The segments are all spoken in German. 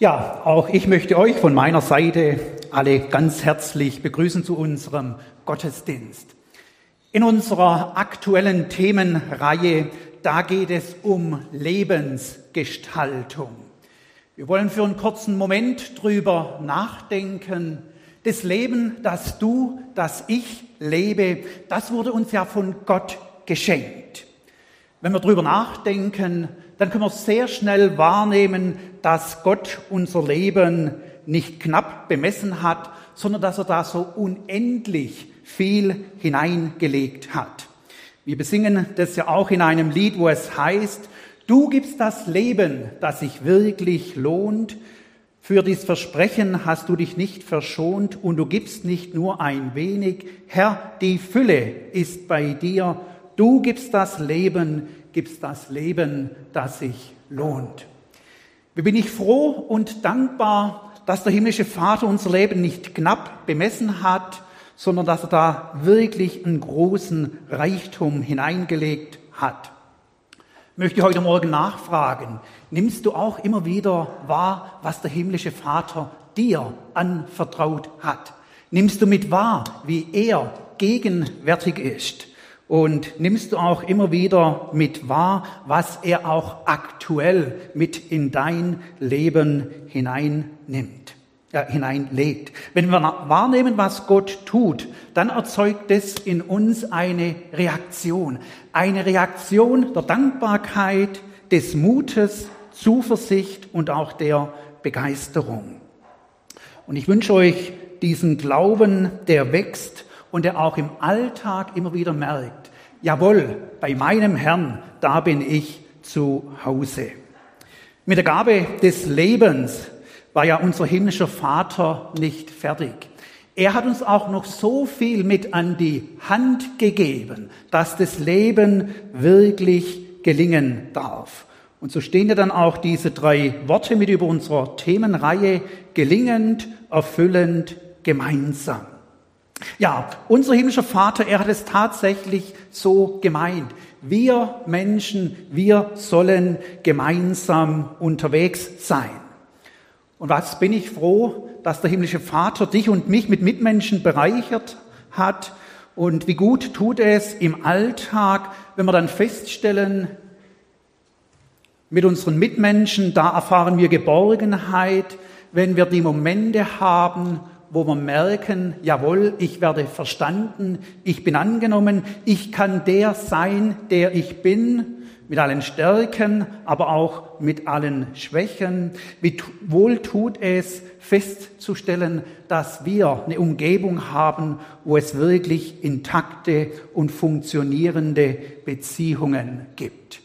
Ja, auch ich möchte euch von meiner Seite alle ganz herzlich begrüßen zu unserem Gottesdienst. In unserer aktuellen Themenreihe, da geht es um Lebensgestaltung. Wir wollen für einen kurzen Moment drüber nachdenken. Das Leben, das du, das ich lebe, das wurde uns ja von Gott geschenkt. Wenn wir drüber nachdenken, dann können wir sehr schnell wahrnehmen, dass Gott unser Leben nicht knapp bemessen hat, sondern dass er da so unendlich viel hineingelegt hat. Wir besingen das ja auch in einem Lied, wo es heißt, du gibst das Leben, das sich wirklich lohnt. Für dies Versprechen hast du dich nicht verschont und du gibst nicht nur ein wenig. Herr, die Fülle ist bei dir. Du gibst das Leben, gibst das Leben, das sich lohnt. Wie bin ich froh und dankbar, dass der himmlische Vater unser Leben nicht knapp bemessen hat, sondern dass er da wirklich einen großen Reichtum hineingelegt hat. Ich möchte heute Morgen nachfragen, nimmst du auch immer wieder wahr, was der himmlische Vater dir anvertraut hat? Nimmst du mit wahr, wie er gegenwärtig ist? Und nimmst du auch immer wieder mit wahr, was er auch aktuell mit in dein Leben hineinnimmt, äh, hineinlegt. Wenn wir wahrnehmen, was Gott tut, dann erzeugt es in uns eine Reaktion. Eine Reaktion der Dankbarkeit, des Mutes, Zuversicht und auch der Begeisterung. Und ich wünsche euch diesen Glauben, der wächst und der auch im Alltag immer wieder merkt, jawohl, bei meinem Herrn, da bin ich zu Hause. Mit der Gabe des Lebens war ja unser himmlischer Vater nicht fertig. Er hat uns auch noch so viel mit an die Hand gegeben, dass das Leben wirklich gelingen darf. Und so stehen ja dann auch diese drei Worte mit über unserer Themenreihe gelingend, erfüllend, gemeinsam. Ja, unser himmlischer Vater, er hat es tatsächlich so gemeint. Wir Menschen, wir sollen gemeinsam unterwegs sein. Und was bin ich froh, dass der himmlische Vater dich und mich mit Mitmenschen bereichert hat. Und wie gut tut es im Alltag, wenn wir dann feststellen, mit unseren Mitmenschen, da erfahren wir Geborgenheit, wenn wir die Momente haben, wo wir merken, jawohl, ich werde verstanden, ich bin angenommen, ich kann der sein, der ich bin, mit allen Stärken, aber auch mit allen Schwächen. Wie wohl tut es festzustellen, dass wir eine Umgebung haben, wo es wirklich intakte und funktionierende Beziehungen gibt.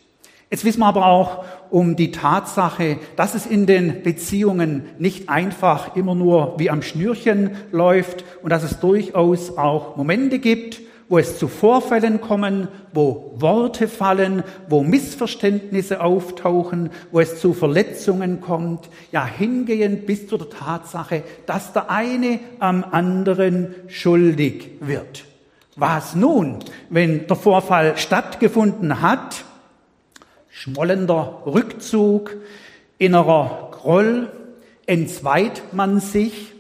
Jetzt wissen wir aber auch um die Tatsache, dass es in den Beziehungen nicht einfach immer nur wie am Schnürchen läuft und dass es durchaus auch Momente gibt, wo es zu Vorfällen kommen, wo Worte fallen, wo Missverständnisse auftauchen, wo es zu Verletzungen kommt, ja hingehend bis zu der Tatsache, dass der eine am anderen schuldig wird. Was nun, wenn der Vorfall stattgefunden hat schmollender Rückzug, innerer Groll, entzweit man sich,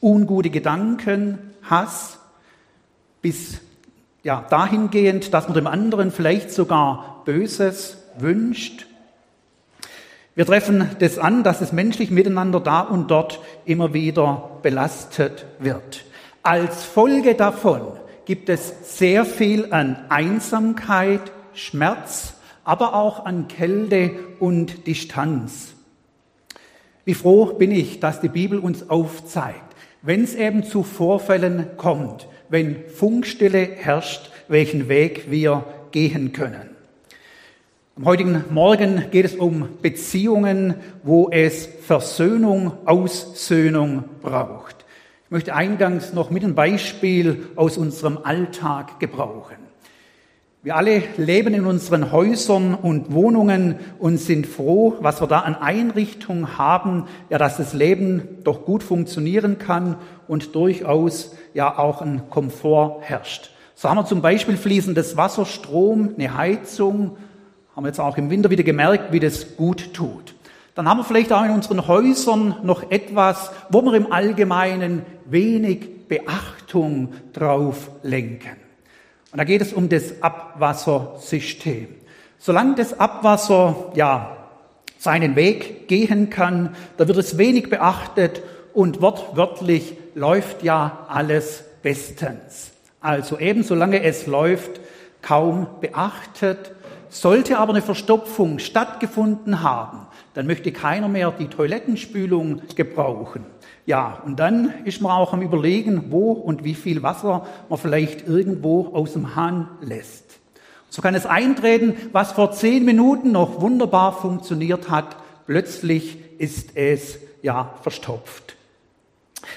ungute Gedanken, Hass, bis ja, dahingehend, dass man dem anderen vielleicht sogar Böses wünscht. Wir treffen das an, dass das menschliche Miteinander da und dort immer wieder belastet wird. Als Folge davon gibt es sehr viel an Einsamkeit, Schmerz, aber auch an Kälte und Distanz. Wie froh bin ich, dass die Bibel uns aufzeigt, wenn es eben zu Vorfällen kommt, wenn Funkstille herrscht, welchen Weg wir gehen können. Am heutigen Morgen geht es um Beziehungen, wo es Versöhnung, Aussöhnung braucht. Ich möchte eingangs noch mit einem Beispiel aus unserem Alltag gebrauchen. Wir alle leben in unseren Häusern und Wohnungen und sind froh, was wir da an Einrichtungen haben, ja, dass das Leben doch gut funktionieren kann und durchaus ja auch ein Komfort herrscht. So haben wir zum Beispiel fließendes Wasser, Strom, eine Heizung, haben wir jetzt auch im Winter wieder gemerkt, wie das gut tut. dann haben wir vielleicht auch in unseren Häusern noch etwas, wo wir im Allgemeinen wenig Beachtung drauf lenken. Und da geht es um das Abwassersystem. Solange das Abwasser, ja, seinen Weg gehen kann, da wird es wenig beachtet und wortwörtlich läuft ja alles bestens. Also eben solange es läuft, kaum beachtet. Sollte aber eine Verstopfung stattgefunden haben, dann möchte keiner mehr die Toilettenspülung gebrauchen. Ja, und dann ist man auch am Überlegen, wo und wie viel Wasser man vielleicht irgendwo aus dem Hahn lässt. So kann es eintreten, was vor zehn Minuten noch wunderbar funktioniert hat, plötzlich ist es ja verstopft.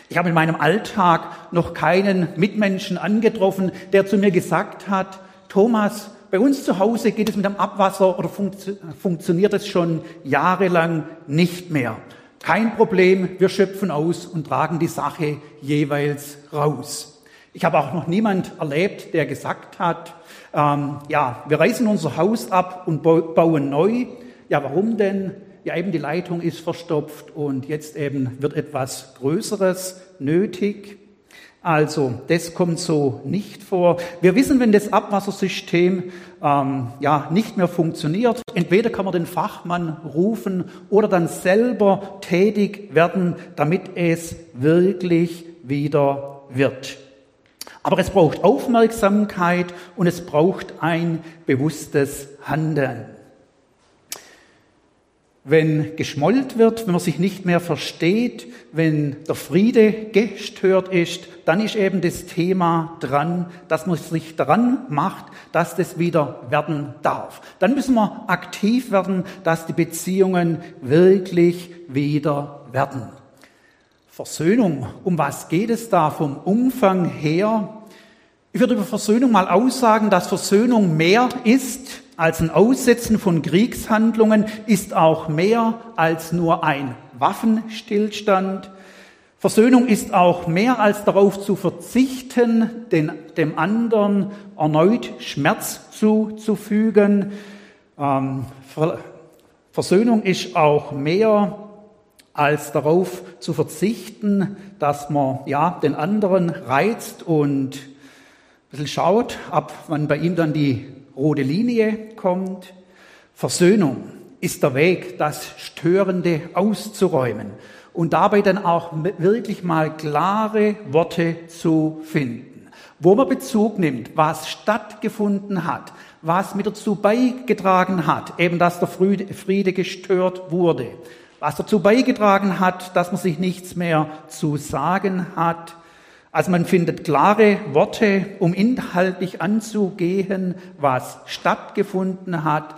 Ich habe in meinem Alltag noch keinen Mitmenschen angetroffen, der zu mir gesagt hat, Thomas, bei uns zu Hause geht es mit dem Abwasser oder funktio funktioniert es schon jahrelang nicht mehr. Kein Problem, wir schöpfen aus und tragen die Sache jeweils raus. Ich habe auch noch niemand erlebt, der gesagt hat, ähm, ja, wir reißen unser Haus ab und bauen neu. Ja, warum denn? Ja, eben die Leitung ist verstopft und jetzt eben wird etwas Größeres nötig. Also, das kommt so nicht vor. Wir wissen, wenn das Abwassersystem ähm, ja nicht mehr funktioniert, entweder kann man den Fachmann rufen oder dann selber tätig werden, damit es wirklich wieder wird. Aber es braucht Aufmerksamkeit und es braucht ein bewusstes Handeln. Wenn geschmollt wird, wenn man sich nicht mehr versteht, wenn der Friede gestört ist, dann ist eben das Thema dran, dass man sich daran macht, dass das wieder werden darf. Dann müssen wir aktiv werden, dass die Beziehungen wirklich wieder werden. Versöhnung, um was geht es da vom Umfang her? Ich würde über Versöhnung mal aussagen, dass Versöhnung mehr ist als ein Aussetzen von Kriegshandlungen ist auch mehr als nur ein Waffenstillstand. Versöhnung ist auch mehr als darauf zu verzichten, den, dem anderen erneut Schmerz zuzufügen. Ähm, Versöhnung ist auch mehr als darauf zu verzichten, dass man ja den anderen reizt und ein bisschen schaut, ab wann bei ihm dann die rote Linie kommt. Versöhnung ist der Weg, das Störende auszuräumen und dabei dann auch wirklich mal klare Worte zu finden, wo man Bezug nimmt, was stattgefunden hat, was mit dazu beigetragen hat, eben dass der Friede gestört wurde, was dazu beigetragen hat, dass man sich nichts mehr zu sagen hat, also man findet klare Worte, um inhaltlich anzugehen, was stattgefunden hat.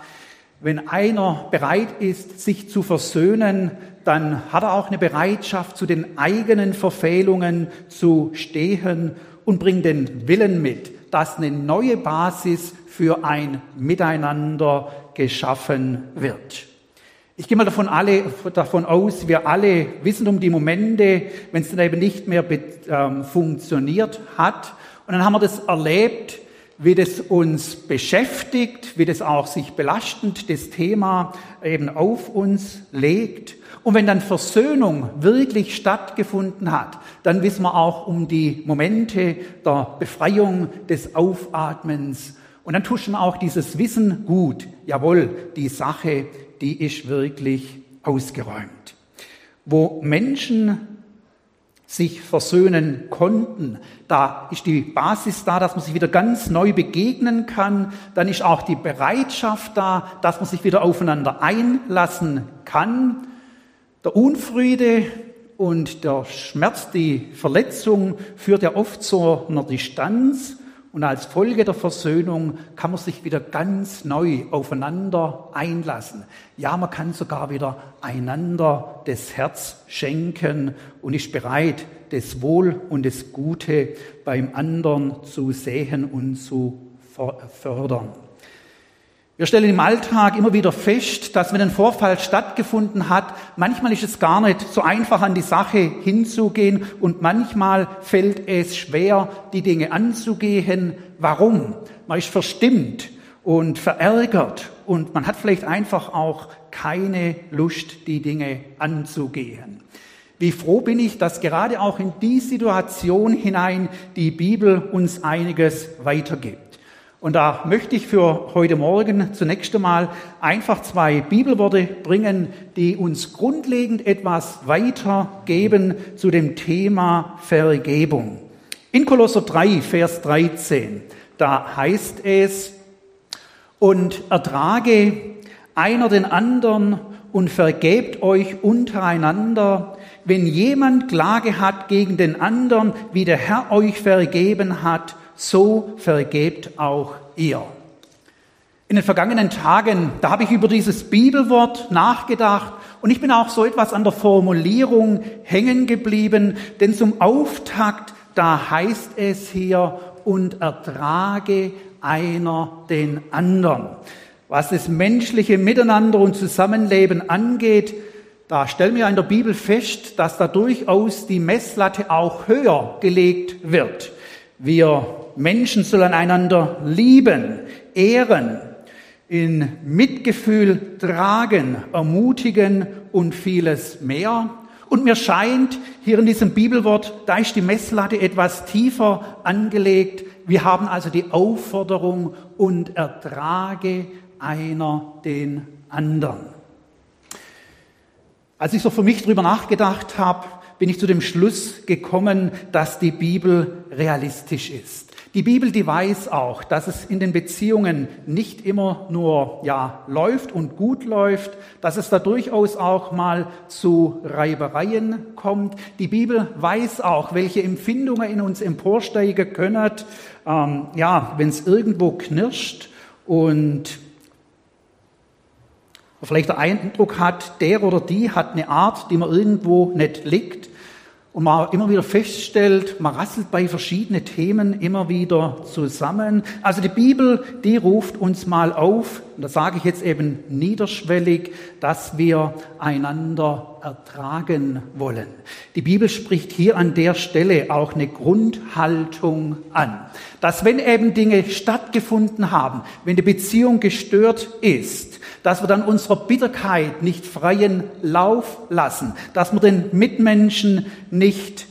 Wenn einer bereit ist, sich zu versöhnen, dann hat er auch eine Bereitschaft, zu den eigenen Verfehlungen zu stehen und bringt den Willen mit, dass eine neue Basis für ein Miteinander geschaffen wird. Ich gehe mal davon, alle, davon aus, wir alle wissen um die Momente, wenn es dann eben nicht mehr ähm, funktioniert hat. Und dann haben wir das erlebt, wie das uns beschäftigt, wie das auch sich belastend das Thema eben auf uns legt. Und wenn dann Versöhnung wirklich stattgefunden hat, dann wissen wir auch um die Momente der Befreiung, des Aufatmens. Und dann tuschen auch dieses Wissen gut. Jawohl, die Sache die ist wirklich ausgeräumt. Wo Menschen sich versöhnen konnten, da ist die Basis da, dass man sich wieder ganz neu begegnen kann. Dann ist auch die Bereitschaft da, dass man sich wieder aufeinander einlassen kann. Der Unfriede und der Schmerz, die Verletzung führt ja oft zu einer Distanz. Und als Folge der Versöhnung kann man sich wieder ganz neu aufeinander einlassen. Ja, man kann sogar wieder einander das Herz schenken und ist bereit, das Wohl und das Gute beim anderen zu sehen und zu fördern. Wir stellen im Alltag immer wieder fest, dass wenn ein Vorfall stattgefunden hat, manchmal ist es gar nicht so einfach an die Sache hinzugehen und manchmal fällt es schwer, die Dinge anzugehen. Warum? Man ist verstimmt und verärgert und man hat vielleicht einfach auch keine Lust, die Dinge anzugehen. Wie froh bin ich, dass gerade auch in die Situation hinein die Bibel uns einiges weitergibt. Und da möchte ich für heute Morgen zunächst einmal einfach zwei Bibelworte bringen, die uns grundlegend etwas weitergeben zu dem Thema Vergebung. In Kolosser 3, Vers 13, da heißt es, und ertrage einer den anderen und vergebt euch untereinander, wenn jemand Klage hat gegen den anderen, wie der Herr euch vergeben hat, so vergebt auch ihr. In den vergangenen Tagen, da habe ich über dieses Bibelwort nachgedacht und ich bin auch so etwas an der Formulierung hängen geblieben, denn zum Auftakt, da heißt es hier, und ertrage einer den anderen. Was das menschliche Miteinander und Zusammenleben angeht, da stellen wir in der Bibel fest, dass da durchaus die Messlatte auch höher gelegt wird. Wir Menschen sollen einander lieben, ehren, in Mitgefühl tragen, ermutigen und vieles mehr. Und mir scheint, hier in diesem Bibelwort, da ist die Messlatte etwas tiefer angelegt. Wir haben also die Aufforderung und ertrage einer den anderen. Als ich so für mich drüber nachgedacht habe, bin ich zu dem Schluss gekommen, dass die Bibel realistisch ist. Die Bibel, die weiß auch, dass es in den Beziehungen nicht immer nur, ja, läuft und gut läuft, dass es da durchaus auch mal zu Reibereien kommt. Die Bibel weiß auch, welche Empfindungen in uns emporsteigen können, ähm, ja, wenn es irgendwo knirscht und vielleicht der Eindruck hat, der oder die hat eine Art, die man irgendwo nicht liegt und man immer wieder feststellt, man rasselt bei verschiedenen Themen immer wieder zusammen. Also die Bibel, die ruft uns mal auf, und das sage ich jetzt eben niederschwellig, dass wir einander ertragen wollen. Die Bibel spricht hier an der Stelle auch eine Grundhaltung an, dass wenn eben Dinge stattgefunden haben, wenn die Beziehung gestört ist, dass wir dann unserer Bitterkeit nicht freien Lauf lassen, dass wir den Mitmenschen nicht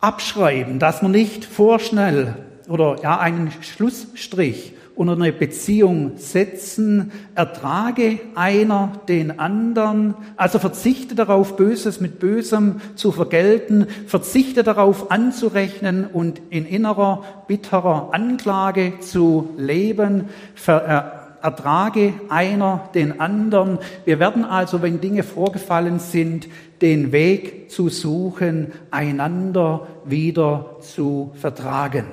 abschreiben, dass wir nicht vorschnell oder ja einen Schlussstrich unter eine Beziehung setzen, ertrage einer den anderen, also verzichte darauf, Böses mit Bösem zu vergelten, verzichte darauf anzurechnen und in innerer bitterer Anklage zu leben, ver, äh, ertrage einer den anderen. Wir werden also, wenn Dinge vorgefallen sind, den Weg zu suchen, einander wieder zu vertragen.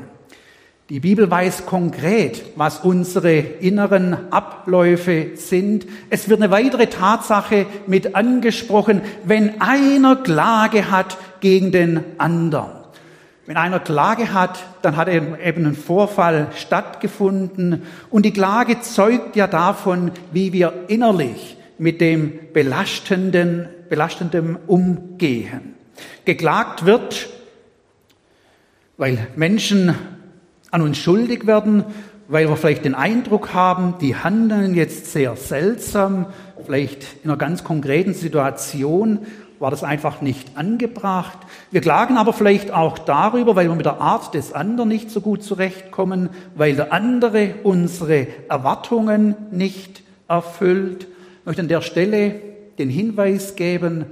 Die Bibel weiß konkret, was unsere inneren Abläufe sind. Es wird eine weitere Tatsache mit angesprochen, wenn einer Klage hat gegen den anderen. Wenn einer Klage hat, dann hat eben ein Vorfall stattgefunden und die Klage zeugt ja davon, wie wir innerlich mit dem Belastenden, Belastenden umgehen. Geklagt wird, weil Menschen an uns schuldig werden, weil wir vielleicht den Eindruck haben, die handeln jetzt sehr seltsam, vielleicht in einer ganz konkreten Situation war das einfach nicht angebracht. Wir klagen aber vielleicht auch darüber, weil wir mit der Art des anderen nicht so gut zurechtkommen, weil der andere unsere Erwartungen nicht erfüllt. Ich möchte an der Stelle den Hinweis geben,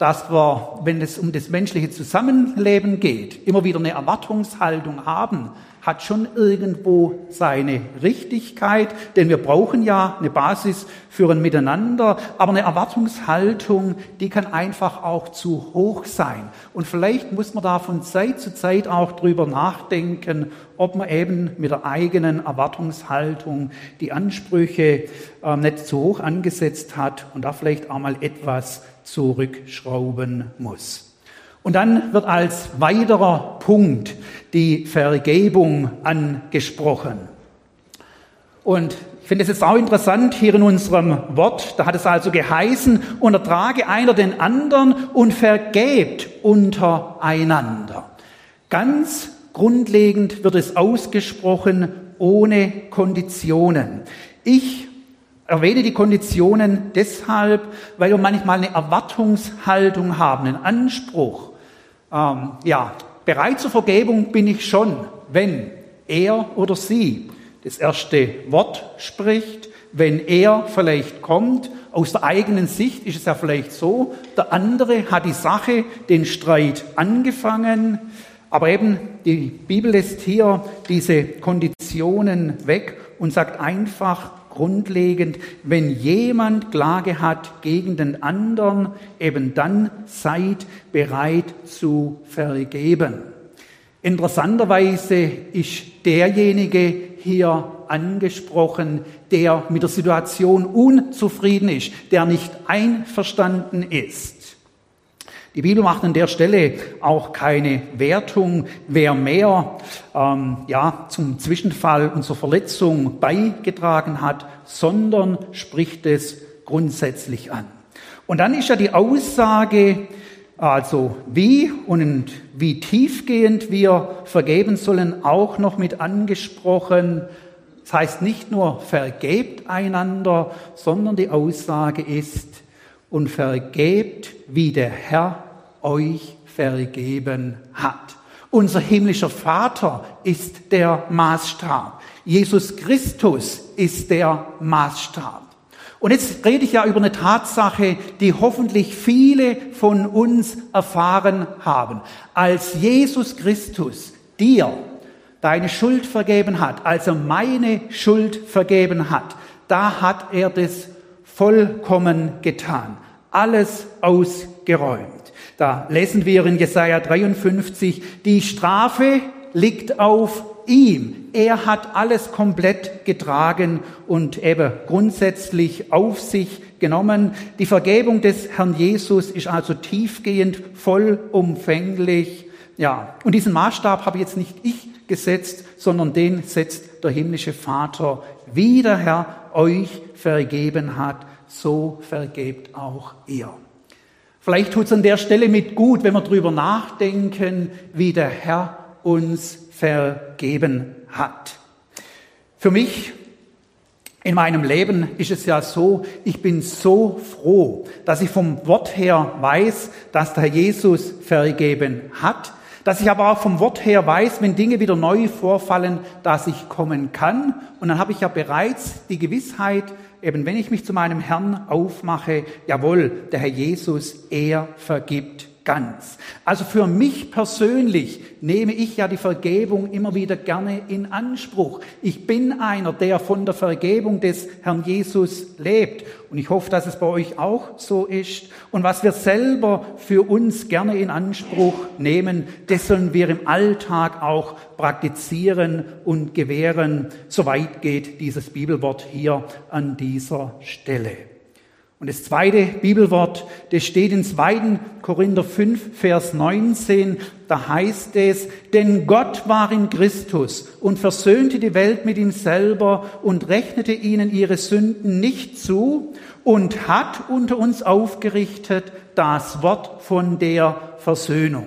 dass wir, wenn es um das menschliche Zusammenleben geht, immer wieder eine Erwartungshaltung haben, hat schon irgendwo seine Richtigkeit, denn wir brauchen ja eine Basis für ein Miteinander, aber eine Erwartungshaltung, die kann einfach auch zu hoch sein. Und vielleicht muss man da von Zeit zu Zeit auch drüber nachdenken, ob man eben mit der eigenen Erwartungshaltung die Ansprüche äh, nicht zu hoch angesetzt hat und da vielleicht auch mal etwas zurückschrauben muss. Und dann wird als weiterer Punkt die Vergebung angesprochen. Und ich finde es jetzt auch interessant hier in unserem Wort, da hat es also geheißen, und ertrage einer den anderen und vergebt untereinander. Ganz grundlegend wird es ausgesprochen ohne Konditionen. Ich erwähne die Konditionen deshalb, weil wir manchmal eine Erwartungshaltung haben, einen Anspruch. Ähm, ja, bereit zur Vergebung bin ich schon, wenn er oder sie das erste Wort spricht, wenn er vielleicht kommt. Aus der eigenen Sicht ist es ja vielleicht so, der andere hat die Sache, den Streit angefangen, aber eben die Bibel lässt hier diese Konditionen weg und sagt einfach grundlegend, wenn jemand Klage hat gegen den anderen, eben dann seid bereit zu vergeben. Interessanterweise ist derjenige hier angesprochen, der mit der Situation unzufrieden ist, der nicht einverstanden ist. Die Bibel macht an der Stelle auch keine Wertung, wer mehr ähm, ja, zum Zwischenfall und zur Verletzung beigetragen hat, sondern spricht es grundsätzlich an. Und dann ist ja die Aussage, also wie und wie tiefgehend wir vergeben sollen, auch noch mit angesprochen. Das heißt nicht nur vergebt einander, sondern die Aussage ist, und vergebt, wie der Herr euch vergeben hat. Unser himmlischer Vater ist der Maßstab. Jesus Christus ist der Maßstab. Und jetzt rede ich ja über eine Tatsache, die hoffentlich viele von uns erfahren haben. Als Jesus Christus dir deine Schuld vergeben hat, also meine Schuld vergeben hat, da hat er das vollkommen getan. Alles ausgeräumt. Da lesen wir in Jesaja 53, die Strafe liegt auf ihm. Er hat alles komplett getragen und eben grundsätzlich auf sich genommen. Die Vergebung des Herrn Jesus ist also tiefgehend, vollumfänglich. Ja, und diesen Maßstab habe jetzt nicht ich gesetzt, sondern den setzt der himmlische Vater. Wie der Herr euch vergeben hat, so vergebt auch ihr. Vielleicht tut es an der Stelle mit gut, wenn wir drüber nachdenken, wie der Herr uns vergeben hat. Für mich in meinem Leben ist es ja so, ich bin so froh, dass ich vom Wort her weiß, dass der Jesus vergeben hat, dass ich aber auch vom Wort her weiß, wenn Dinge wieder neu vorfallen, dass ich kommen kann. Und dann habe ich ja bereits die Gewissheit, eben wenn ich mich zu meinem Herrn aufmache, jawohl, der Herr Jesus, er vergibt ganz. Also für mich persönlich nehme ich ja die Vergebung immer wieder gerne in Anspruch. Ich bin einer, der von der Vergebung des Herrn Jesus lebt. Und ich hoffe, dass es bei euch auch so ist. Und was wir selber für uns gerne in Anspruch nehmen, das sollen wir im Alltag auch praktizieren und gewähren. Soweit geht dieses Bibelwort hier an dieser Stelle. Und das zweite Bibelwort, das steht in 2. Korinther 5, Vers 19. Da heißt es, denn Gott war in Christus und versöhnte die Welt mit ihm selber und rechnete ihnen ihre Sünden nicht zu und hat unter uns aufgerichtet das Wort von der Versöhnung.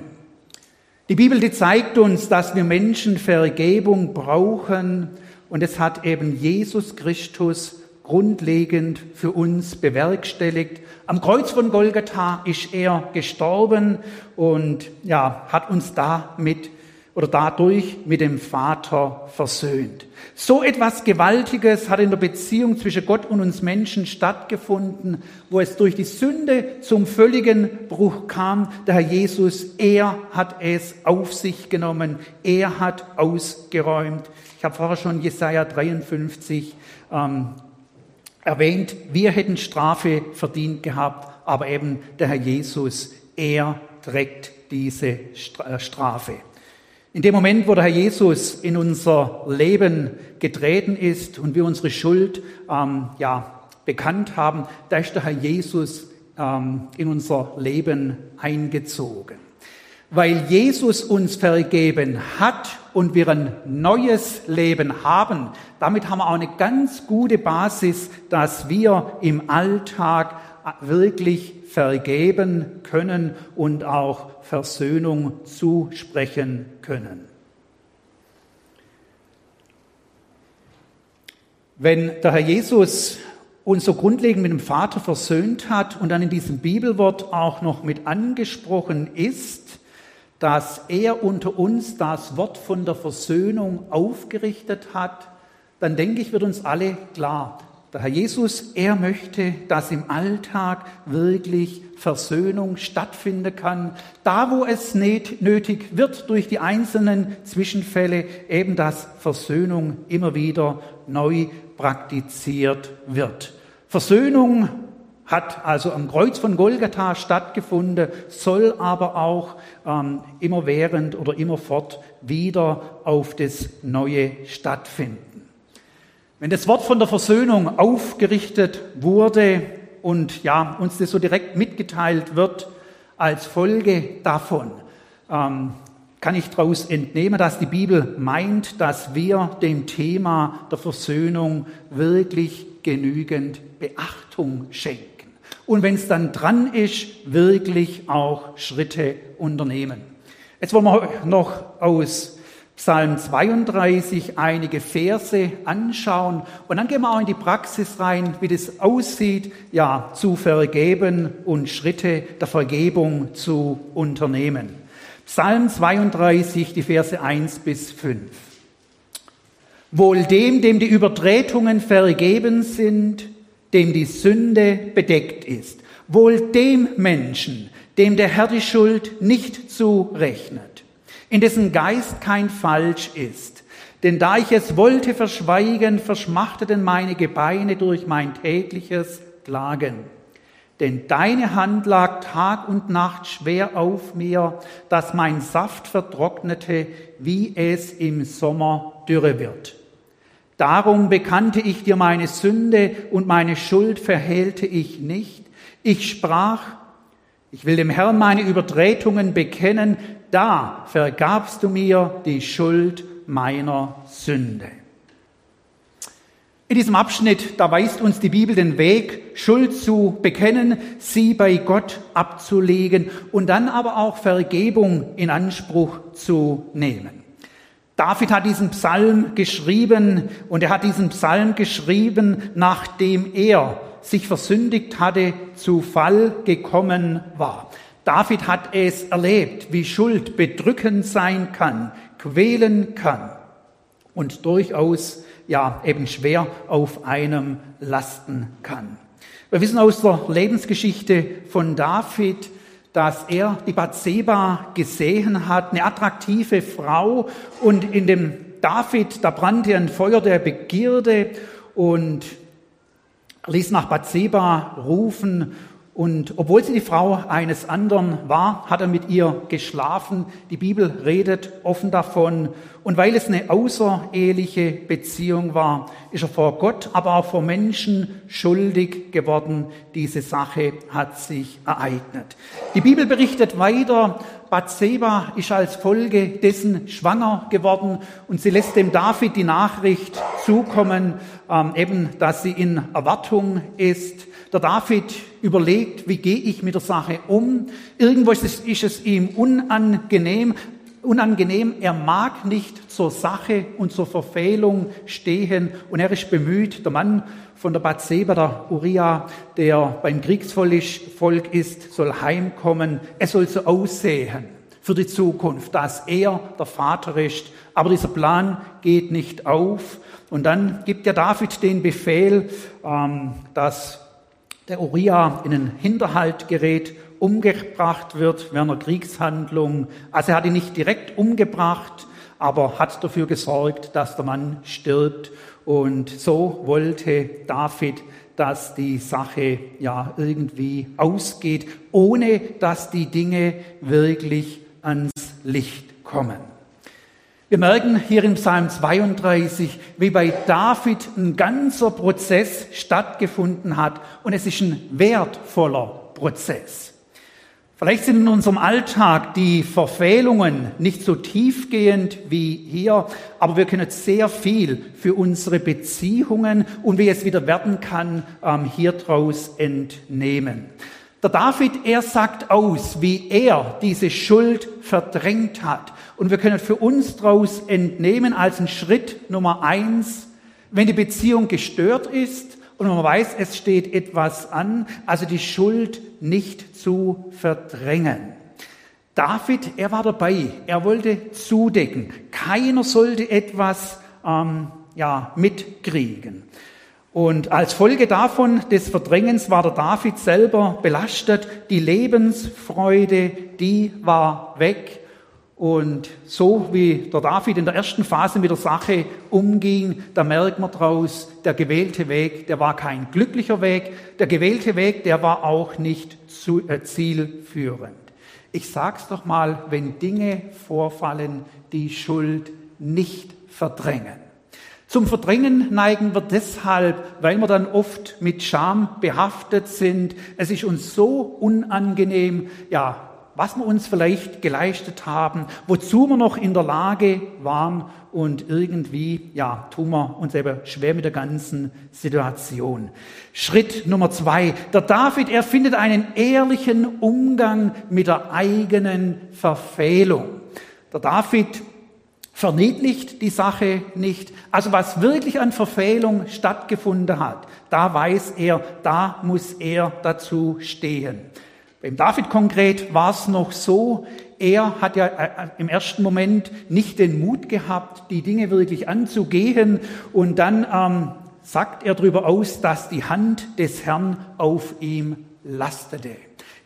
Die Bibel, die zeigt uns, dass wir Menschen Vergebung brauchen und es hat eben Jesus Christus grundlegend für uns bewerkstelligt. Am Kreuz von Golgatha ist er gestorben und ja, hat uns damit oder dadurch mit dem Vater versöhnt. So etwas Gewaltiges hat in der Beziehung zwischen Gott und uns Menschen stattgefunden, wo es durch die Sünde zum völligen Bruch kam. Der Herr Jesus, er hat es auf sich genommen, er hat ausgeräumt. Ich habe vorher schon Jesaja 53 ähm, erwähnt, wir hätten Strafe verdient gehabt, aber eben der Herr Jesus, er trägt diese äh, Strafe. In dem Moment, wo der Herr Jesus in unser Leben getreten ist und wir unsere Schuld ähm, ja, bekannt haben, da ist der Herr Jesus ähm, in unser Leben eingezogen weil Jesus uns vergeben hat und wir ein neues Leben haben, damit haben wir auch eine ganz gute Basis, dass wir im Alltag wirklich vergeben können und auch Versöhnung zusprechen können. Wenn der Herr Jesus uns so grundlegend mit dem Vater versöhnt hat und dann in diesem Bibelwort auch noch mit angesprochen ist, dass er unter uns das Wort von der Versöhnung aufgerichtet hat, dann denke ich, wird uns alle klar, der Herr Jesus, er möchte, dass im Alltag wirklich Versöhnung stattfinden kann. Da, wo es nötig wird, durch die einzelnen Zwischenfälle eben, dass Versöhnung immer wieder neu praktiziert wird. Versöhnung hat also am Kreuz von Golgatha stattgefunden, soll aber auch ähm, immerwährend oder immerfort wieder auf das Neue stattfinden. Wenn das Wort von der Versöhnung aufgerichtet wurde und ja, uns das so direkt mitgeteilt wird, als Folge davon ähm, kann ich daraus entnehmen, dass die Bibel meint, dass wir dem Thema der Versöhnung wirklich genügend Beachtung schenken. Und wenn es dann dran ist, wirklich auch Schritte unternehmen. Jetzt wollen wir noch aus Psalm 32 einige Verse anschauen und dann gehen wir auch in die Praxis rein, wie das aussieht, ja, zu vergeben und Schritte der Vergebung zu unternehmen. Psalm 32, die Verse 1 bis 5. Wohl dem, dem die Übertretungen vergeben sind, dem die Sünde bedeckt ist. Wohl dem Menschen, dem der Herr die Schuld nicht zurechnet in dessen Geist kein Falsch ist. Denn da ich es wollte verschweigen, verschmachteten meine Gebeine durch mein tägliches Klagen. Denn deine Hand lag Tag und Nacht schwer auf mir, dass mein Saft vertrocknete, wie es im Sommer dürre wird. Darum bekannte ich dir meine Sünde und meine Schuld verhehlte ich nicht. Ich sprach, ich will dem Herrn meine Übertretungen bekennen, da vergabst du mir die Schuld meiner Sünde. In diesem Abschnitt, da weist uns die Bibel den Weg, Schuld zu bekennen, sie bei Gott abzulegen und dann aber auch Vergebung in Anspruch zu nehmen. David hat diesen Psalm geschrieben und er hat diesen Psalm geschrieben, nachdem er sich versündigt hatte, zu Fall gekommen war. David hat es erlebt, wie Schuld bedrückend sein kann, quälen kann und durchaus ja eben schwer auf einem lasten kann. Wir wissen aus der Lebensgeschichte von David, dass er die Bathseba gesehen hat, eine attraktive Frau. Und in dem David, da brannte ein Feuer der Begierde und ließ nach Bathseba rufen und obwohl sie die Frau eines anderen war, hat er mit ihr geschlafen. Die Bibel redet offen davon. Und weil es eine außereheliche Beziehung war, ist er vor Gott, aber auch vor Menschen schuldig geworden. Diese Sache hat sich ereignet. Die Bibel berichtet weiter, Bathseba ist als Folge dessen schwanger geworden und sie lässt dem David die Nachricht zukommen, ähm, eben, dass sie in Erwartung ist. Der David überlegt, wie gehe ich mit der Sache um. Irgendwo ist es, ist es ihm unangenehm, unangenehm. Er mag nicht zur Sache und zur Verfehlung stehen und er ist bemüht, der Mann von der Bathseba, der Uriah, der beim Kriegsvolk ist, soll heimkommen. Er soll so aussehen für die Zukunft, dass er der Vater ist. Aber dieser Plan geht nicht auf. Und dann gibt der David den Befehl, ähm, dass der Uriah in einen Hinterhalt gerät, umgebracht wird während einer Kriegshandlung. Also er hat ihn nicht direkt umgebracht, aber hat dafür gesorgt, dass der Mann stirbt. Und so wollte David, dass die Sache ja irgendwie ausgeht, ohne dass die Dinge wirklich ans Licht kommen. Wir merken hier im Psalm 32, wie bei David ein ganzer Prozess stattgefunden hat und es ist ein wertvoller Prozess. Vielleicht sind in unserem Alltag die Verfehlungen nicht so tiefgehend wie hier, aber wir können sehr viel für unsere Beziehungen und wie es wieder werden kann, ähm, hier draus entnehmen. Der David, er sagt aus, wie er diese Schuld verdrängt hat. Und wir können für uns daraus entnehmen als einen Schritt Nummer eins, Wenn die Beziehung gestört ist und man weiß, es steht etwas an, also die Schuld nicht zu verdrängen. David, er war dabei, er wollte zudecken. Keiner sollte etwas ähm, ja, mitkriegen. Und als Folge davon, des Verdrängens, war der David selber belastet. Die Lebensfreude, die war weg. Und so wie der David in der ersten Phase mit der Sache umging, da merkt man draus, der gewählte Weg, der war kein glücklicher Weg. Der gewählte Weg, der war auch nicht äh, zielführend. Ich sag's doch mal, wenn Dinge vorfallen, die Schuld nicht verdrängen. Zum Verdrängen neigen wir deshalb, weil wir dann oft mit Scham behaftet sind. Es ist uns so unangenehm, ja, was wir uns vielleicht geleistet haben, wozu wir noch in der Lage waren und irgendwie, ja, tun wir uns eben schwer mit der ganzen Situation. Schritt Nummer zwei. Der David, er findet einen ehrlichen Umgang mit der eigenen Verfehlung. Der David verniedlicht die Sache nicht. Also was wirklich an Verfehlung stattgefunden hat, da weiß er, da muss er dazu stehen. Beim David konkret war es noch so, er hat ja äh, äh, im ersten Moment nicht den Mut gehabt, die Dinge wirklich anzugehen und dann ähm, sagt er darüber aus, dass die Hand des Herrn auf ihm lastete.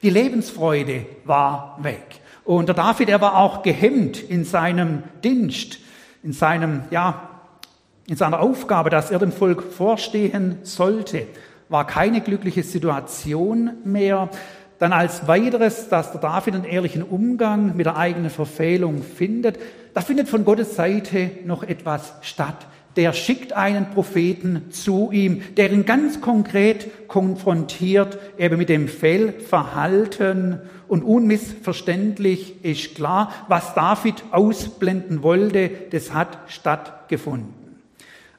Die Lebensfreude war weg. Und der David, er war auch gehemmt in seinem Dienst, in seinem, ja, in seiner Aufgabe, dass er dem Volk vorstehen sollte. War keine glückliche Situation mehr. Dann als weiteres, dass der David einen ehrlichen Umgang mit der eigenen Verfehlung findet. Da findet von Gottes Seite noch etwas statt der schickt einen Propheten zu ihm, der ihn ganz konkret konfrontiert, eben mit dem Fehlverhalten und unmissverständlich ist klar, was David ausblenden wollte, das hat stattgefunden.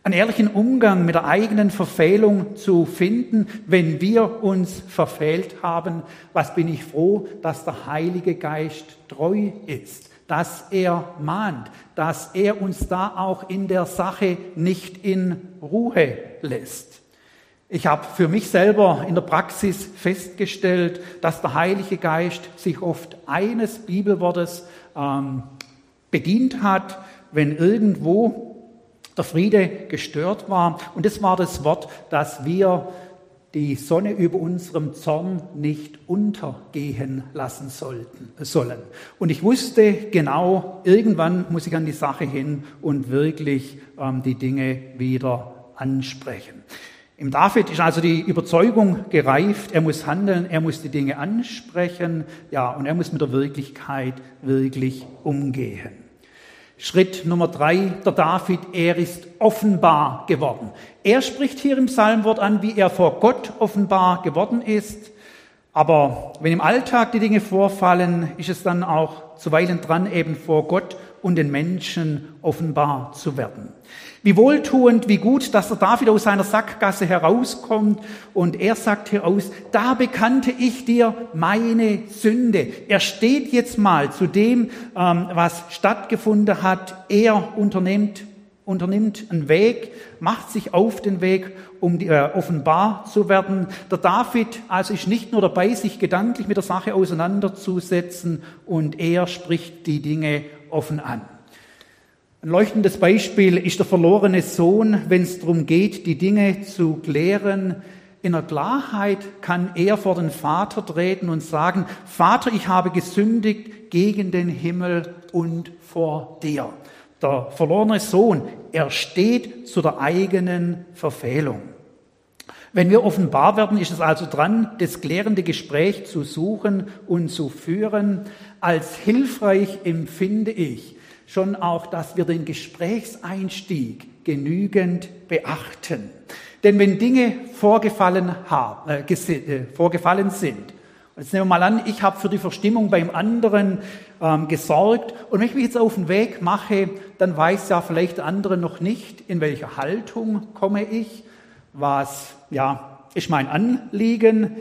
Einen ehrlichen Umgang mit der eigenen Verfehlung zu finden, wenn wir uns verfehlt haben, was bin ich froh, dass der Heilige Geist treu ist dass er mahnt, dass er uns da auch in der Sache nicht in Ruhe lässt. Ich habe für mich selber in der Praxis festgestellt, dass der Heilige Geist sich oft eines Bibelwortes ähm, bedient hat, wenn irgendwo der Friede gestört war. Und das war das Wort, dass wir die Sonne über unserem Zorn nicht untergehen lassen sollten, sollen. Und ich wusste genau, irgendwann muss ich an die Sache hin und wirklich ähm, die Dinge wieder ansprechen. Im David ist also die Überzeugung gereift, er muss handeln, er muss die Dinge ansprechen, ja, und er muss mit der Wirklichkeit wirklich umgehen. Schritt Nummer drei, der David, er ist offenbar geworden. Er spricht hier im Psalmwort an, wie er vor Gott offenbar geworden ist. Aber wenn im Alltag die Dinge vorfallen, ist es dann auch zuweilen dran, eben vor Gott und den Menschen offenbar zu werden. Wie wohltuend, wie gut, dass der David aus seiner Sackgasse herauskommt und er sagt heraus, da bekannte ich dir meine Sünde. Er steht jetzt mal zu dem, ähm, was stattgefunden hat. Er unternimmt, unternimmt einen Weg, macht sich auf den Weg, um äh, offenbar zu werden. Der David also ist nicht nur dabei, sich gedanklich mit der Sache auseinanderzusetzen und er spricht die Dinge offen an. Ein leuchtendes Beispiel ist der verlorene Sohn, wenn es darum geht, die Dinge zu klären. In der Klarheit kann er vor den Vater treten und sagen, Vater, ich habe gesündigt gegen den Himmel und vor dir. Der verlorene Sohn, er steht zu der eigenen Verfehlung. Wenn wir offenbar werden, ist es also dran, das klärende Gespräch zu suchen und zu führen. Als hilfreich empfinde ich, schon auch, dass wir den Gesprächseinstieg genügend beachten. Denn wenn Dinge vorgefallen, haben, äh, äh, vorgefallen sind, jetzt nehmen wir mal an, ich habe für die Verstimmung beim anderen ähm, gesorgt und wenn ich mich jetzt auf den Weg mache, dann weiß ja vielleicht der andere noch nicht, in welcher Haltung komme ich, was ja ist mein Anliegen,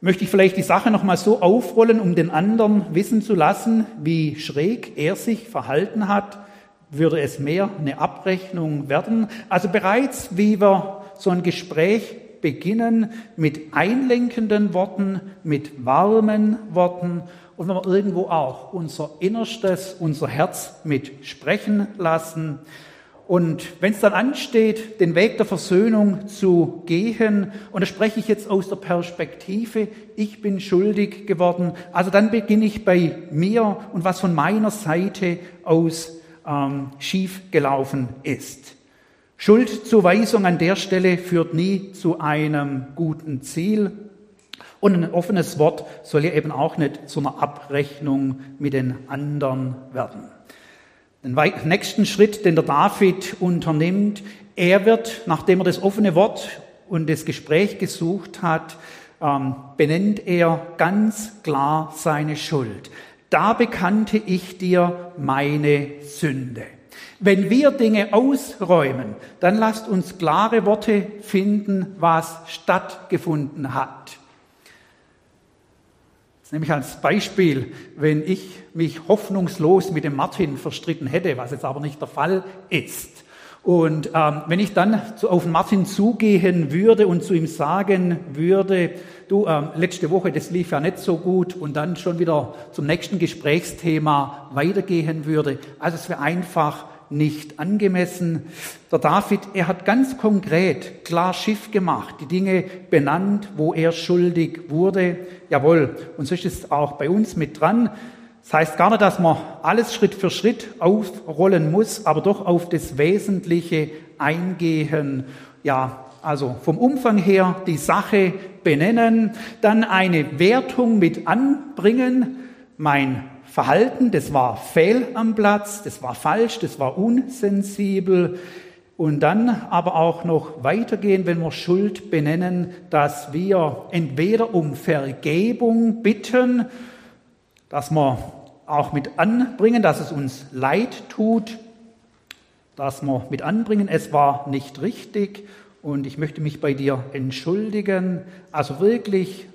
möchte ich vielleicht die Sache nochmal so aufrollen, um den anderen wissen zu lassen, wie schräg er sich verhalten hat. würde es mehr eine Abrechnung werden. Also bereits, wie wir so ein Gespräch beginnen mit einlenkenden Worten, mit warmen Worten und wenn wir irgendwo auch unser Innerstes, unser Herz mit sprechen lassen. Und wenn es dann ansteht, den Weg der Versöhnung zu gehen, und da spreche ich jetzt aus der Perspektive, ich bin schuldig geworden, also dann beginne ich bei mir und was von meiner Seite aus ähm, schief gelaufen ist. Schuldzuweisung an der Stelle führt nie zu einem guten Ziel. Und ein offenes Wort soll ja eben auch nicht zu einer Abrechnung mit den anderen werden. Den nächsten Schritt, den der David unternimmt, er wird, nachdem er das offene Wort und das Gespräch gesucht hat, ähm, benennt er ganz klar seine Schuld. Da bekannte ich dir meine Sünde. Wenn wir Dinge ausräumen, dann lasst uns klare Worte finden, was stattgefunden hat. Das nehme ich als Beispiel, wenn ich mich hoffnungslos mit dem Martin verstritten hätte, was jetzt aber nicht der Fall ist. Und ähm, wenn ich dann zu, auf Martin zugehen würde und zu ihm sagen würde, du, ähm, letzte Woche, das lief ja nicht so gut und dann schon wieder zum nächsten Gesprächsthema weitergehen würde. Also es wäre einfach nicht angemessen. Der David, er hat ganz konkret klar Schiff gemacht, die Dinge benannt, wo er schuldig wurde. Jawohl, und so ist es auch bei uns mit dran. Das heißt gar nicht, dass man alles Schritt für Schritt aufrollen muss, aber doch auf das Wesentliche eingehen. Ja, also vom Umfang her die Sache benennen, dann eine Wertung mit anbringen. Mein Verhalten, das war fehl am Platz, das war falsch, das war unsensibel. Und dann aber auch noch weitergehen, wenn wir Schuld benennen, dass wir entweder um Vergebung bitten, dass wir auch mit anbringen, dass es uns leid tut, dass wir mit anbringen, es war nicht richtig und ich möchte mich bei dir entschuldigen. Also wirklich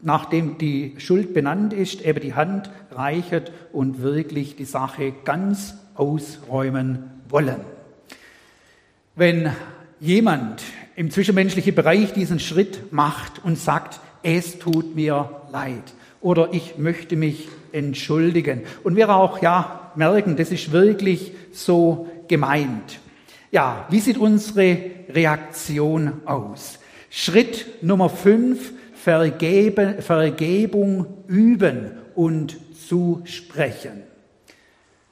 nachdem die Schuld benannt ist, eben die Hand reichet und wirklich die Sache ganz ausräumen wollen. Wenn jemand im zwischenmenschlichen Bereich diesen Schritt macht und sagt, es tut mir leid oder ich möchte mich entschuldigen und wir auch ja merken, das ist wirklich so gemeint. Ja, wie sieht unsere Reaktion aus? Schritt Nummer fünf, Vergeben, Vergebung üben und zu sprechen.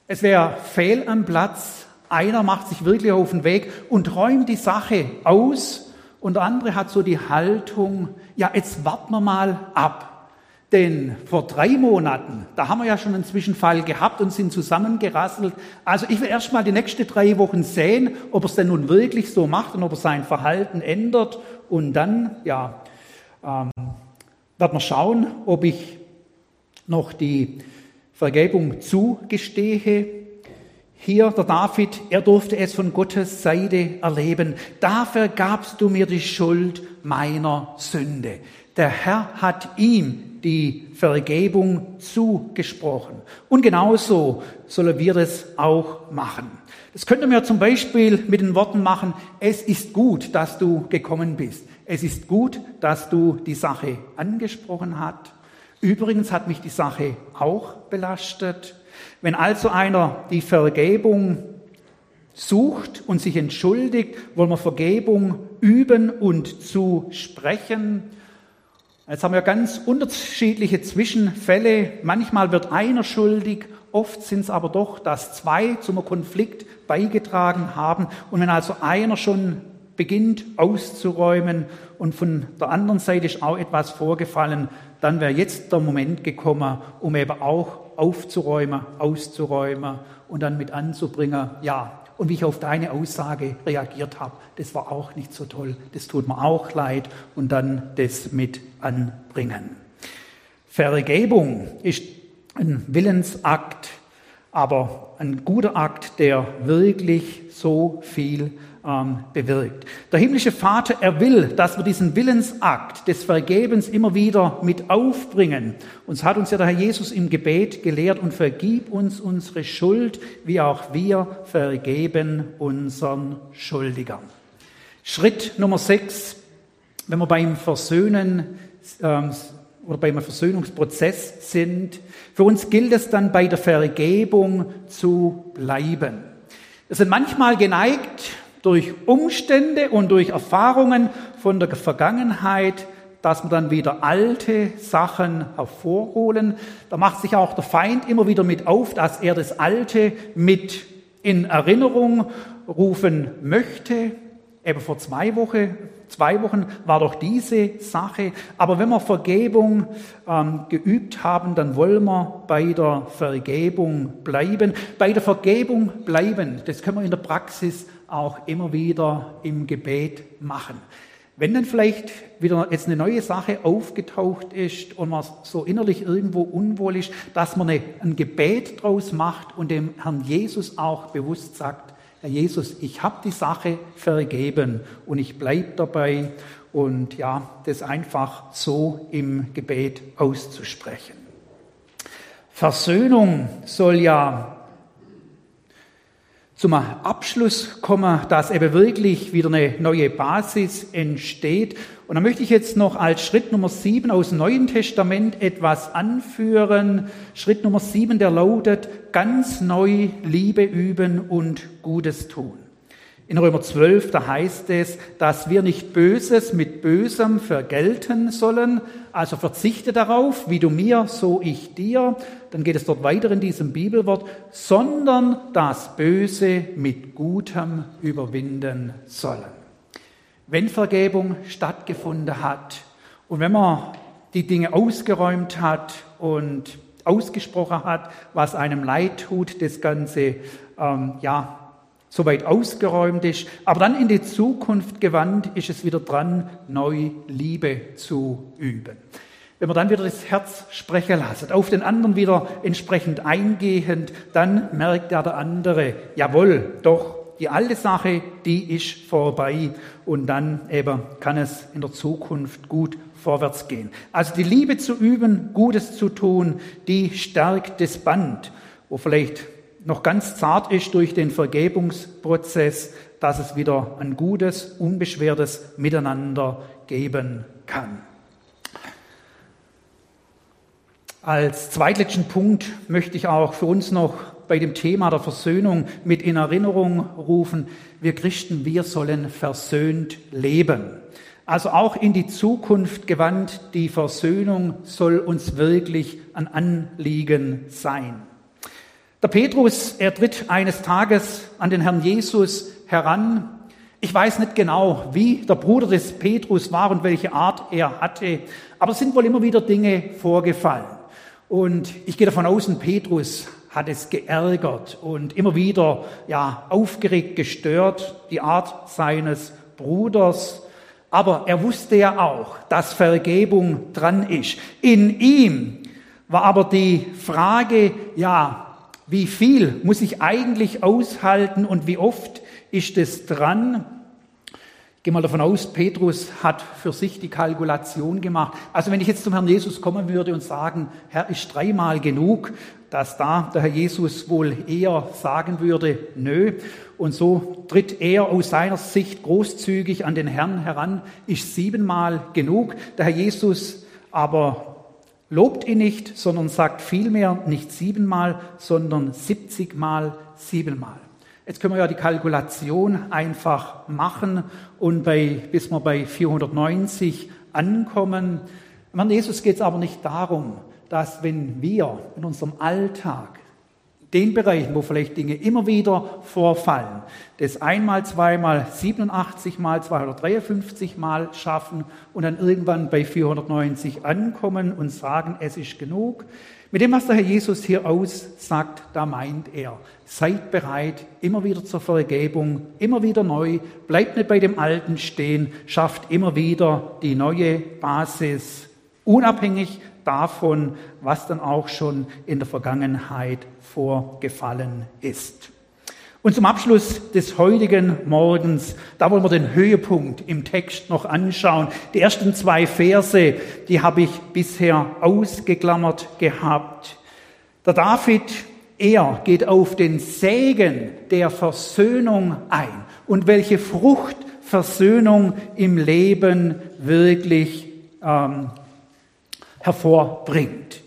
Es wäre fehl am Platz, einer macht sich wirklich auf den Weg und räumt die Sache aus und der andere hat so die Haltung, ja, jetzt warten wir mal ab. Denn vor drei Monaten, da haben wir ja schon einen Zwischenfall gehabt und sind zusammengerasselt. Also ich will erst mal die nächsten drei Wochen sehen, ob er es denn nun wirklich so macht und ob er sein Verhalten ändert. Und dann, ja, ähm, werden wir schauen, ob ich noch die Vergebung zugestehe. Hier der David, er durfte es von Gottes Seite erleben. Da vergabst du mir die Schuld meiner Sünde. Der Herr hat ihm die Vergebung zugesprochen. Und genauso sollen wir das auch machen. Das könnte man zum Beispiel mit den Worten machen, es ist gut, dass du gekommen bist. Es ist gut, dass du die Sache angesprochen hast. Übrigens hat mich die Sache auch belastet. Wenn also einer die Vergebung sucht und sich entschuldigt, wollen wir Vergebung üben und zu sprechen. Jetzt haben wir ganz unterschiedliche Zwischenfälle. Manchmal wird einer schuldig, oft sind es aber doch, dass zwei zum Konflikt beigetragen haben. Und wenn also einer schon beginnt auszuräumen und von der anderen Seite ist auch etwas vorgefallen, dann wäre jetzt der Moment gekommen, um eben auch aufzuräumen, auszuräumen und dann mit anzubringen, ja, und wie ich auf deine Aussage reagiert habe, das war auch nicht so toll, das tut mir auch leid und dann das mit anbringen. Vergebung ist ein Willensakt, aber ein guter Akt, der wirklich so viel ähm, bewirkt. Der himmlische Vater, er will, dass wir diesen Willensakt des Vergebens immer wieder mit aufbringen. Uns hat uns ja der Herr Jesus im Gebet gelehrt und vergib uns unsere Schuld, wie auch wir vergeben unseren Schuldigern. Schritt Nummer sechs, wenn wir beim Versöhnen ähm, oder beim Versöhnungsprozess sind. Für uns gilt es dann bei der Vergebung zu bleiben. Wir sind manchmal geneigt, durch Umstände und durch Erfahrungen von der Vergangenheit, dass wir dann wieder alte Sachen hervorholen. Da macht sich auch der Feind immer wieder mit auf, dass er das Alte mit in Erinnerung rufen möchte. Eben vor zwei Wochen, zwei Wochen war doch diese Sache. Aber wenn wir Vergebung ähm, geübt haben, dann wollen wir bei der Vergebung bleiben. Bei der Vergebung bleiben, das können wir in der Praxis auch immer wieder im Gebet machen. Wenn dann vielleicht wieder jetzt eine neue Sache aufgetaucht ist und man so innerlich irgendwo unwohl ist, dass man ein Gebet draus macht und dem Herrn Jesus auch bewusst sagt, Herr Jesus, ich habe die Sache vergeben und ich bleibe dabei und ja, das einfach so im Gebet auszusprechen. Versöhnung soll ja zum Abschluss kommen, dass eben wirklich wieder eine neue Basis entsteht. Und da möchte ich jetzt noch als Schritt Nummer sieben aus dem Neuen Testament etwas anführen. Schritt Nummer sieben, der lautet, ganz neu Liebe üben und Gutes tun. In Römer 12, da heißt es, dass wir nicht Böses mit Bösem vergelten sollen. Also verzichte darauf, wie du mir, so ich dir. Dann geht es dort weiter in diesem Bibelwort, sondern das Böse mit Gutem überwinden sollen. Wenn Vergebung stattgefunden hat und wenn man die Dinge ausgeräumt hat und ausgesprochen hat, was einem leid tut, das Ganze ähm, ja soweit ausgeräumt ist. Aber dann in die Zukunft gewandt ist es wieder dran, neu Liebe zu üben. Wenn man dann wieder das Herz sprechen lässt, auf den anderen wieder entsprechend eingehend, dann merkt ja der andere, jawohl, doch, die alte Sache, die ist vorbei und dann eben kann es in der Zukunft gut vorwärts gehen. Also die Liebe zu üben, Gutes zu tun, die stärkt das Band, wo vielleicht noch ganz zart ist durch den Vergebungsprozess, dass es wieder ein gutes, unbeschwertes Miteinander geben kann. Als zweitletzten Punkt möchte ich auch für uns noch bei dem Thema der Versöhnung mit in Erinnerung rufen, wir Christen, wir sollen versöhnt leben. Also auch in die Zukunft gewandt, die Versöhnung soll uns wirklich ein Anliegen sein. Der Petrus, er tritt eines Tages an den Herrn Jesus heran. Ich weiß nicht genau, wie der Bruder des Petrus war und welche Art er hatte, aber es sind wohl immer wieder Dinge vorgefallen. Und ich gehe davon aus, Petrus hat es geärgert und immer wieder ja aufgeregt gestört die Art seines Bruders. Aber er wusste ja auch, dass Vergebung dran ist. In ihm war aber die Frage, ja, wie viel muss ich eigentlich aushalten und wie oft ist es dran? Ich gehe mal davon aus, Petrus hat für sich die Kalkulation gemacht. Also wenn ich jetzt zum Herrn Jesus kommen würde und sagen, Herr, ist dreimal genug, dass da der Herr Jesus wohl eher sagen würde, nö. Und so tritt er aus seiner Sicht großzügig an den Herrn heran, ist siebenmal genug. Der Herr Jesus aber lobt ihn nicht, sondern sagt vielmehr nicht siebenmal, sondern siebzigmal siebenmal. Jetzt können wir ja die Kalkulation einfach machen und bei, bis wir bei 490 ankommen. Herrn Jesus geht es aber nicht darum, dass wenn wir in unserem Alltag den Bereichen, wo vielleicht Dinge immer wieder vorfallen, das einmal, zweimal, 87 mal, 253 mal schaffen und dann irgendwann bei 490 ankommen und sagen, es ist genug. Mit dem, was der Herr Jesus hier aussagt, da meint er, seid bereit, immer wieder zur Vergebung, immer wieder neu, bleibt nicht bei dem Alten stehen, schafft immer wieder die neue Basis, unabhängig davon, was dann auch schon in der Vergangenheit vorgefallen ist. Und zum Abschluss des heutigen Morgens, da wollen wir den Höhepunkt im Text noch anschauen. Die ersten zwei Verse, die habe ich bisher ausgeklammert gehabt. Der David, er geht auf den Segen der Versöhnung ein und welche Frucht Versöhnung im Leben wirklich ähm, hervorbringt.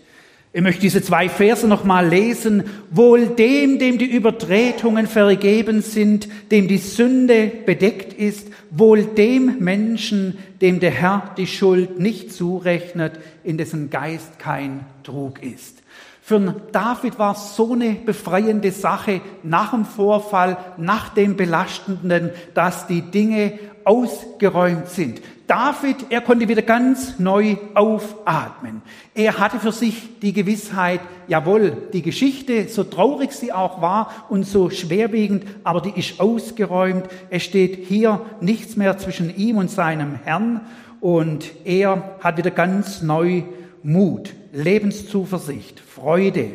Ich möchte diese zwei Verse nochmal lesen. Wohl dem, dem die Übertretungen vergeben sind, dem die Sünde bedeckt ist, wohl dem Menschen, dem der Herr die Schuld nicht zurechnet, in dessen Geist kein Trug ist. Für David war es so eine befreiende Sache nach dem Vorfall, nach dem Belastenden, dass die Dinge ausgeräumt sind. David, er konnte wieder ganz neu aufatmen. Er hatte für sich die Gewissheit, jawohl, die Geschichte, so traurig sie auch war und so schwerwiegend, aber die ist ausgeräumt. Es steht hier nichts mehr zwischen ihm und seinem Herrn und er hat wieder ganz neu Mut, Lebenszuversicht, Freude.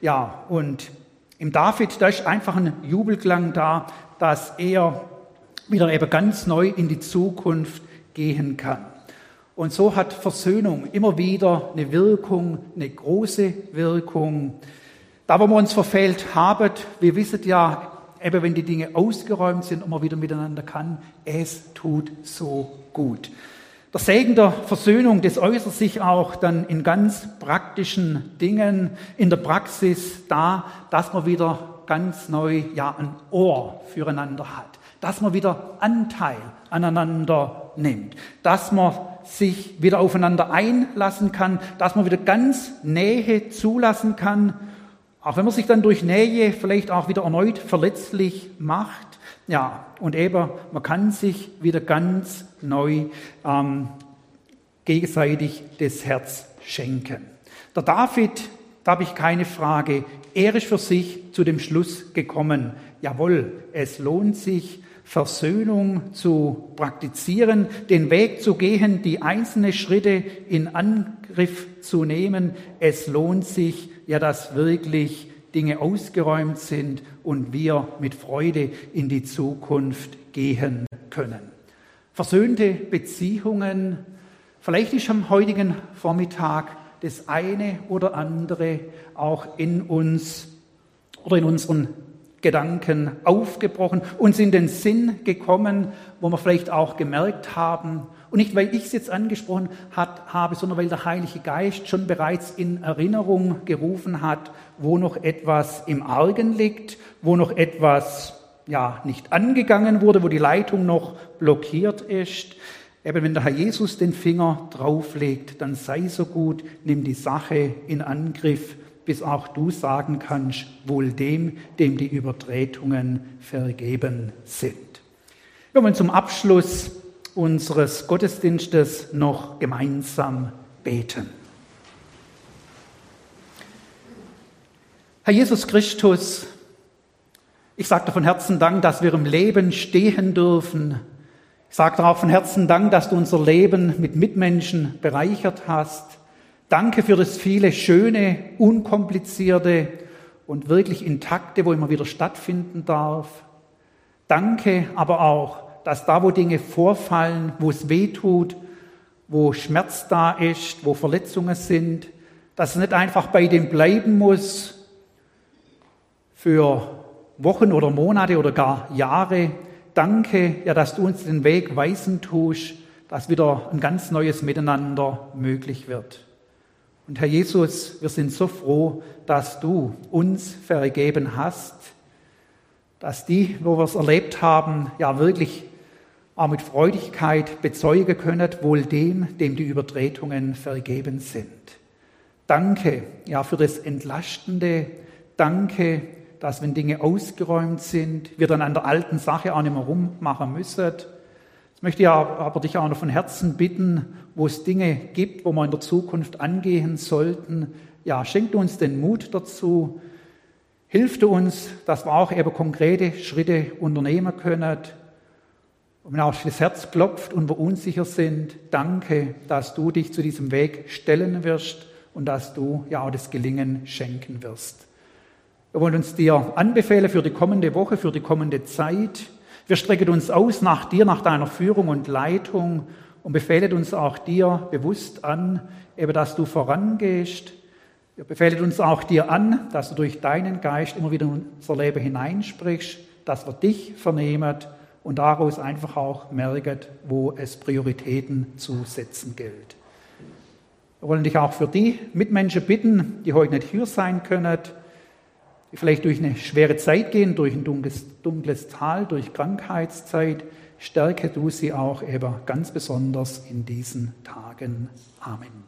Ja, und im David, da ist einfach ein Jubelklang da, dass er wieder eben ganz neu in die Zukunft gehen kann. Und so hat Versöhnung immer wieder eine Wirkung, eine große Wirkung. Da, wo wir uns verfehlt haben, wir wissen ja, eben wenn die Dinge ausgeräumt sind und man wieder miteinander kann, es tut so gut. Der Segen der Versöhnung, das äußert sich auch dann in ganz praktischen Dingen, in der Praxis da, dass man wieder ganz neu ja ein Ohr füreinander hat dass man wieder Anteil aneinander nimmt, dass man sich wieder aufeinander einlassen kann, dass man wieder ganz Nähe zulassen kann, auch wenn man sich dann durch Nähe vielleicht auch wieder erneut verletzlich macht. Ja, und eben, man kann sich wieder ganz neu ähm, gegenseitig das Herz schenken. Der David, da habe ich keine Frage, er ist für sich zu dem Schluss gekommen, jawohl, es lohnt sich, Versöhnung zu praktizieren, den Weg zu gehen, die einzelnen Schritte in Angriff zu nehmen. Es lohnt sich ja, dass wirklich Dinge ausgeräumt sind und wir mit Freude in die Zukunft gehen können. Versöhnte Beziehungen, vielleicht ist am heutigen Vormittag das eine oder andere auch in uns oder in unseren Gedanken aufgebrochen, uns in den Sinn gekommen, wo wir vielleicht auch gemerkt haben, und nicht weil ich es jetzt angesprochen hat, habe, sondern weil der Heilige Geist schon bereits in Erinnerung gerufen hat, wo noch etwas im Argen liegt, wo noch etwas ja nicht angegangen wurde, wo die Leitung noch blockiert ist. Eben wenn der Herr Jesus den Finger drauflegt, dann sei so gut, nimm die Sache in Angriff bis auch du sagen kannst, wohl dem, dem die Übertretungen vergeben sind. Wir wollen zum Abschluss unseres Gottesdienstes noch gemeinsam beten. Herr Jesus Christus, ich sage dir von Herzen Dank, dass wir im Leben stehen dürfen. Ich sage dir auch von Herzen Dank, dass du unser Leben mit Mitmenschen bereichert hast. Danke für das viele schöne, unkomplizierte und wirklich intakte, wo immer wieder stattfinden darf. Danke aber auch, dass da, wo Dinge vorfallen, wo es weh tut, wo Schmerz da ist, wo Verletzungen sind, dass es nicht einfach bei dem bleiben muss für Wochen oder Monate oder gar Jahre. Danke, ja, dass du uns den Weg weisen tust, dass wieder ein ganz neues Miteinander möglich wird. Und Herr Jesus, wir sind so froh, dass du uns vergeben hast, dass die, wo wir es erlebt haben, ja wirklich auch mit Freudigkeit bezeugen können, wohl dem, dem die Übertretungen vergeben sind. Danke, ja, für das Entlastende. Danke, dass wenn Dinge ausgeräumt sind, wir dann an der alten Sache auch nicht mehr rummachen müssen, Jetzt möchte ich aber dich auch noch von Herzen bitten, wo es Dinge gibt, wo wir in der Zukunft angehen sollten. Ja, schenkt uns den Mut dazu. Hilft uns, dass wir auch eben konkrete Schritte unternehmen können. Und wenn auch das Herz klopft und wir unsicher sind, danke, dass du dich zu diesem Weg stellen wirst und dass du ja auch das Gelingen schenken wirst. Wir wollen uns dir anbefehlen für die kommende Woche, für die kommende Zeit. Wir strecken uns aus nach dir, nach deiner Führung und Leitung und befehlen uns auch dir bewusst an, eben, dass du vorangehst. Wir befehlen uns auch dir an, dass du durch deinen Geist immer wieder in unser Leben hineinsprichst, dass wir dich vernehmen und daraus einfach auch merken, wo es Prioritäten zu setzen gilt. Wir wollen dich auch für die Mitmenschen bitten, die heute nicht hier sein können, die vielleicht durch eine schwere Zeit gehen, durch ein dunkles, dunkles Tal, durch Krankheitszeit. Stärke du sie auch eben ganz besonders in diesen Tagen. Amen.